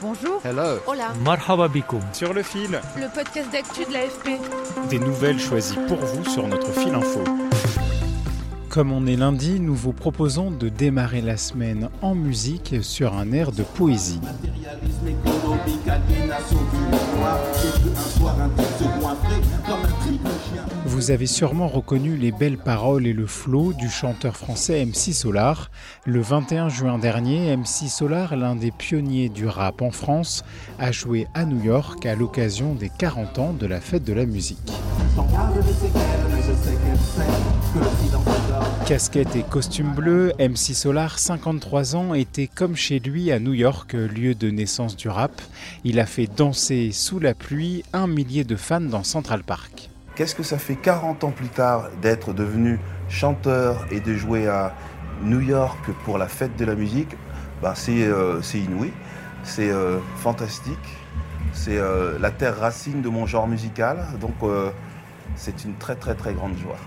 Bonjour. Hello. Hola. Marhaba. Sur le fil, Le podcast d'actu de l'AFP. des nouvelles choisies pour vous sur notre fil info. Comme on est lundi, nous vous proposons de démarrer la semaine en musique sur un air de poésie. Vous avez sûrement reconnu les belles paroles et le flot du chanteur français MC Solar. Le 21 juin dernier, MC Solar, l'un des pionniers du rap en France, a joué à New York à l'occasion des 40 ans de la fête de la musique. Casquette et costume bleu, MC Solar, 53 ans, était comme chez lui à New York, lieu de naissance du rap. Il a fait danser sous la pluie un millier de fans dans Central Park. Qu'est-ce que ça fait 40 ans plus tard d'être devenu chanteur et de jouer à New York pour la fête de la musique? C'est euh, c'est inouï, c'est euh, fantastique, c'est euh, la terre racine de mon genre musical, donc c'est une très très très grande joie.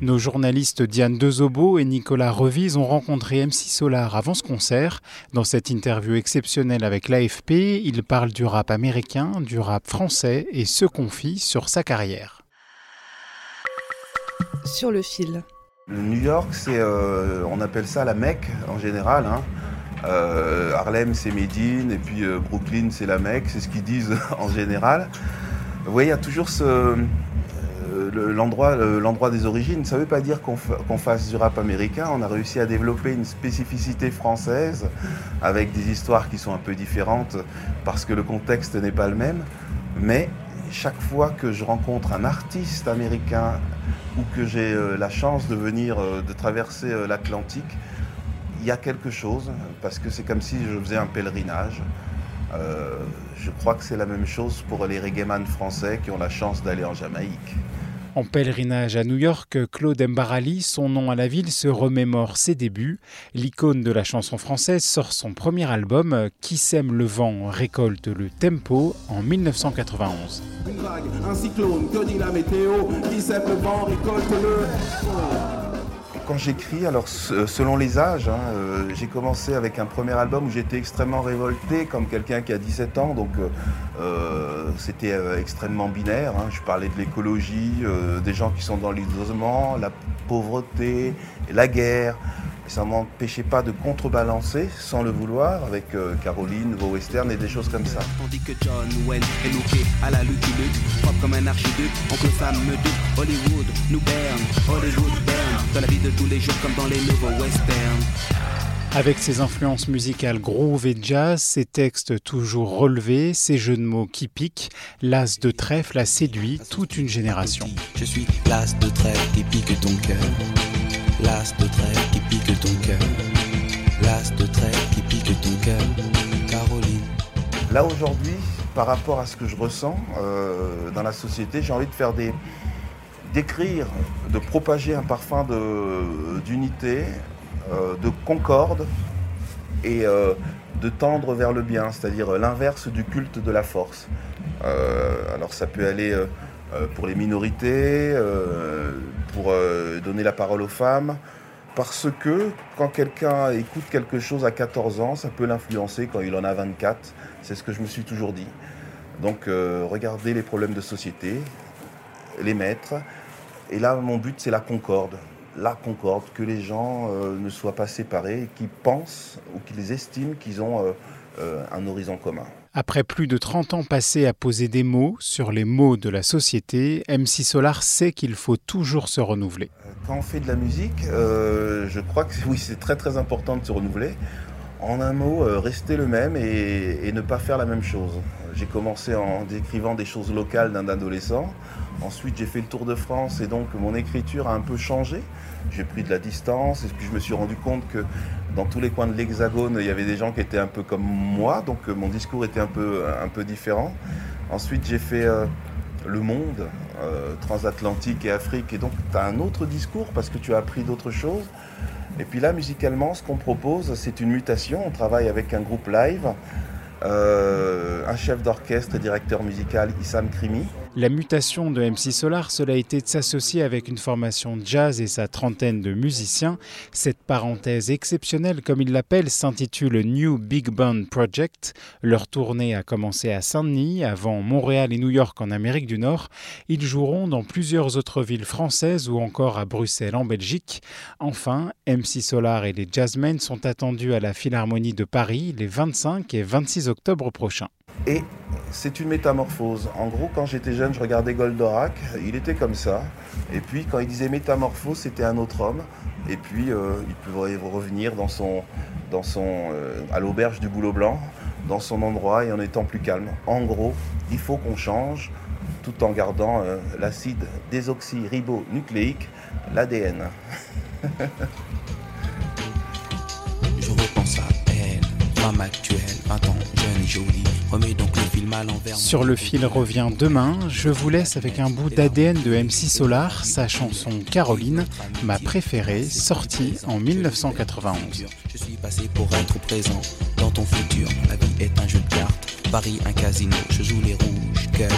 Nos journalistes Diane Dezobo et Nicolas Revise ont rencontré MC Solar avant ce concert. Dans cette interview exceptionnelle avec l'AFP, il parle du rap américain, du rap français et se confie sur sa carrière. Sur le fil. Le New York, c'est, euh, on appelle ça la Mecque en général. hein. Euh, Harlem, c'est Médine, et puis euh, Brooklyn, c'est la Mecque, c'est ce qu'ils disent en général. Vous voyez, il y a toujours ce, l'endroit, le- l'endroit des origines. Ça ne veut pas dire qu'on fa- qu'on fasse du rap américain. On a réussi à développer une spécificité française avec des histoires qui sont un peu différentes parce que le contexte n'est pas le même. Mais chaque fois que je rencontre un artiste américain ou que j'ai euh, la chance de venir, euh, de traverser euh, l'Atlantique, il y a quelque chose, parce que c'est comme si je faisais un pèlerinage. Je crois que c'est la même chose pour les reggaeman français qui ont la chance d'aller en Jamaïque. En pèlerinage à New York, Claude Mbarali, son nom à la ville, se remémore ses débuts. L'icône de la chanson française sort son premier album, Qui sème le vent récolte le tempo, en 1991. Une vague, un cyclone, la météo? Qui récolte le... Quand j'écris, alors se- selon les âges, hein, euh, j'ai commencé avec un premier album où j'étais extrêmement révolté, comme quelqu'un qui a 17 ans, donc euh, euh, c'était extrêmement binaire. hein. Je parlais de l'écologie, des gens qui sont dans l'isolement, la pauvreté, la guerre. Et ça ne m'empêchait pas de contrebalancer, sans le vouloir, avec euh, Caroline, vos westerns et des choses comme ça. Tandis que John Wayne est looké à la Lucky Luke, propre comme un archiduc, oncle Sam me doute, Hollywood nous berne, Hollywood berne, dans la vie de tous les jours comme dans les nouveaux westerns. Avec ses influences musicales groove et jazz, ses textes toujours relevés, ses jeux de mots qui piquent, l'as de trèfle a séduit toute une génération. Je suis l'as de trèfle qui pique ton cœur, l'as de qui pique ton cœur, l'as de qui pique ton cœur, Caroline. Là aujourd'hui, par rapport à ce que je ressens euh, dans la société, j'ai envie de faire des d'écrire, de propager un parfum d'unité, euh, de concorde et euh, de tendre vers le bien, c'est-à-dire l'inverse du culte de la force. Alors ça peut aller pour les minorités, euh, pour euh, donner la parole aux femmes, parce que quand quelqu'un écoute quelque chose à 14 ans, ça peut l'influencer quand il en a 24. C'est ce que je me suis toujours dit. Donc euh, regardez les problèmes de société, les mettre. Et là, mon but, c'est la concorde. La concorde, que les gens euh, ne soient pas séparés, qu'ils pensent ou qu'ils estiment qu'ils ont euh, euh, un horizon commun. Après plus de 30 ans passés à poser des mots sur les mots de la société, MC Solar sait qu'il faut toujours se renouveler. Quand on fait de la musique, euh, je crois que oui, c'est très très important de se renouveler. En un mot, euh, rester le même et ne pas faire la même chose. j'ai commencé en décrivant des choses locales d'un adolescent. Ensuite, j'ai fait le tour de France et donc mon écriture a un peu changé. J'ai pris de la distance et puis je me suis rendu compte que dans tous les coins de l'Hexagone, il y avait des gens qui étaient un peu comme moi, donc mon discours était un peu, un peu différent. Ensuite, j'ai fait le monde euh, transatlantique et Afrique. Et donc, tu as un autre discours parce que tu as appris d'autres choses. Et puis là, musicalement, ce qu'on propose, c'est une mutation. On travaille avec un groupe live, euh, un chef d'orchestre et directeur musical, Issam Krimi, la mutation de MC Solar, cela a été de s'associer avec une formation jazz et sa trentaine de musiciens. Cette parenthèse exceptionnelle, comme ils l'appellent, s'intitule New Big Band Project. Leur tournée a commencé à Saint-Denis, avant Montréal et New York en Amérique du Nord. Ils joueront dans plusieurs autres villes françaises ou encore à Bruxelles en Belgique. Enfin, MC Solar et les Jazzmen sont attendus à la Philharmonie de Paris les 25 et 26 octobre prochains. C'est une métamorphose. En gros, quand j'étais jeune, je regardais Goldorak, il était comme ça. Et puis, quand il disait métamorphose, c'était un autre homme. Et puis, euh, il pouvait revenir dans son, euh, à l'auberge du Boulot Blanc, dans son endroit et en étant plus calme. En gros, il faut qu'on change tout en gardant euh, l'acide désoxyribonucléique, l'ADN. femme actuelle, 20 ans, jeune et jolie sur le fil revient demain. Je vous laisse avec un bout d'ADN de MC Solar, sa chanson Caroline, ma préférée, sortie en 1991. Je suis passé pour être présent dans ton futur. La vie est un jeu de cartes, Paris un casino. Je joue les rouges, cœur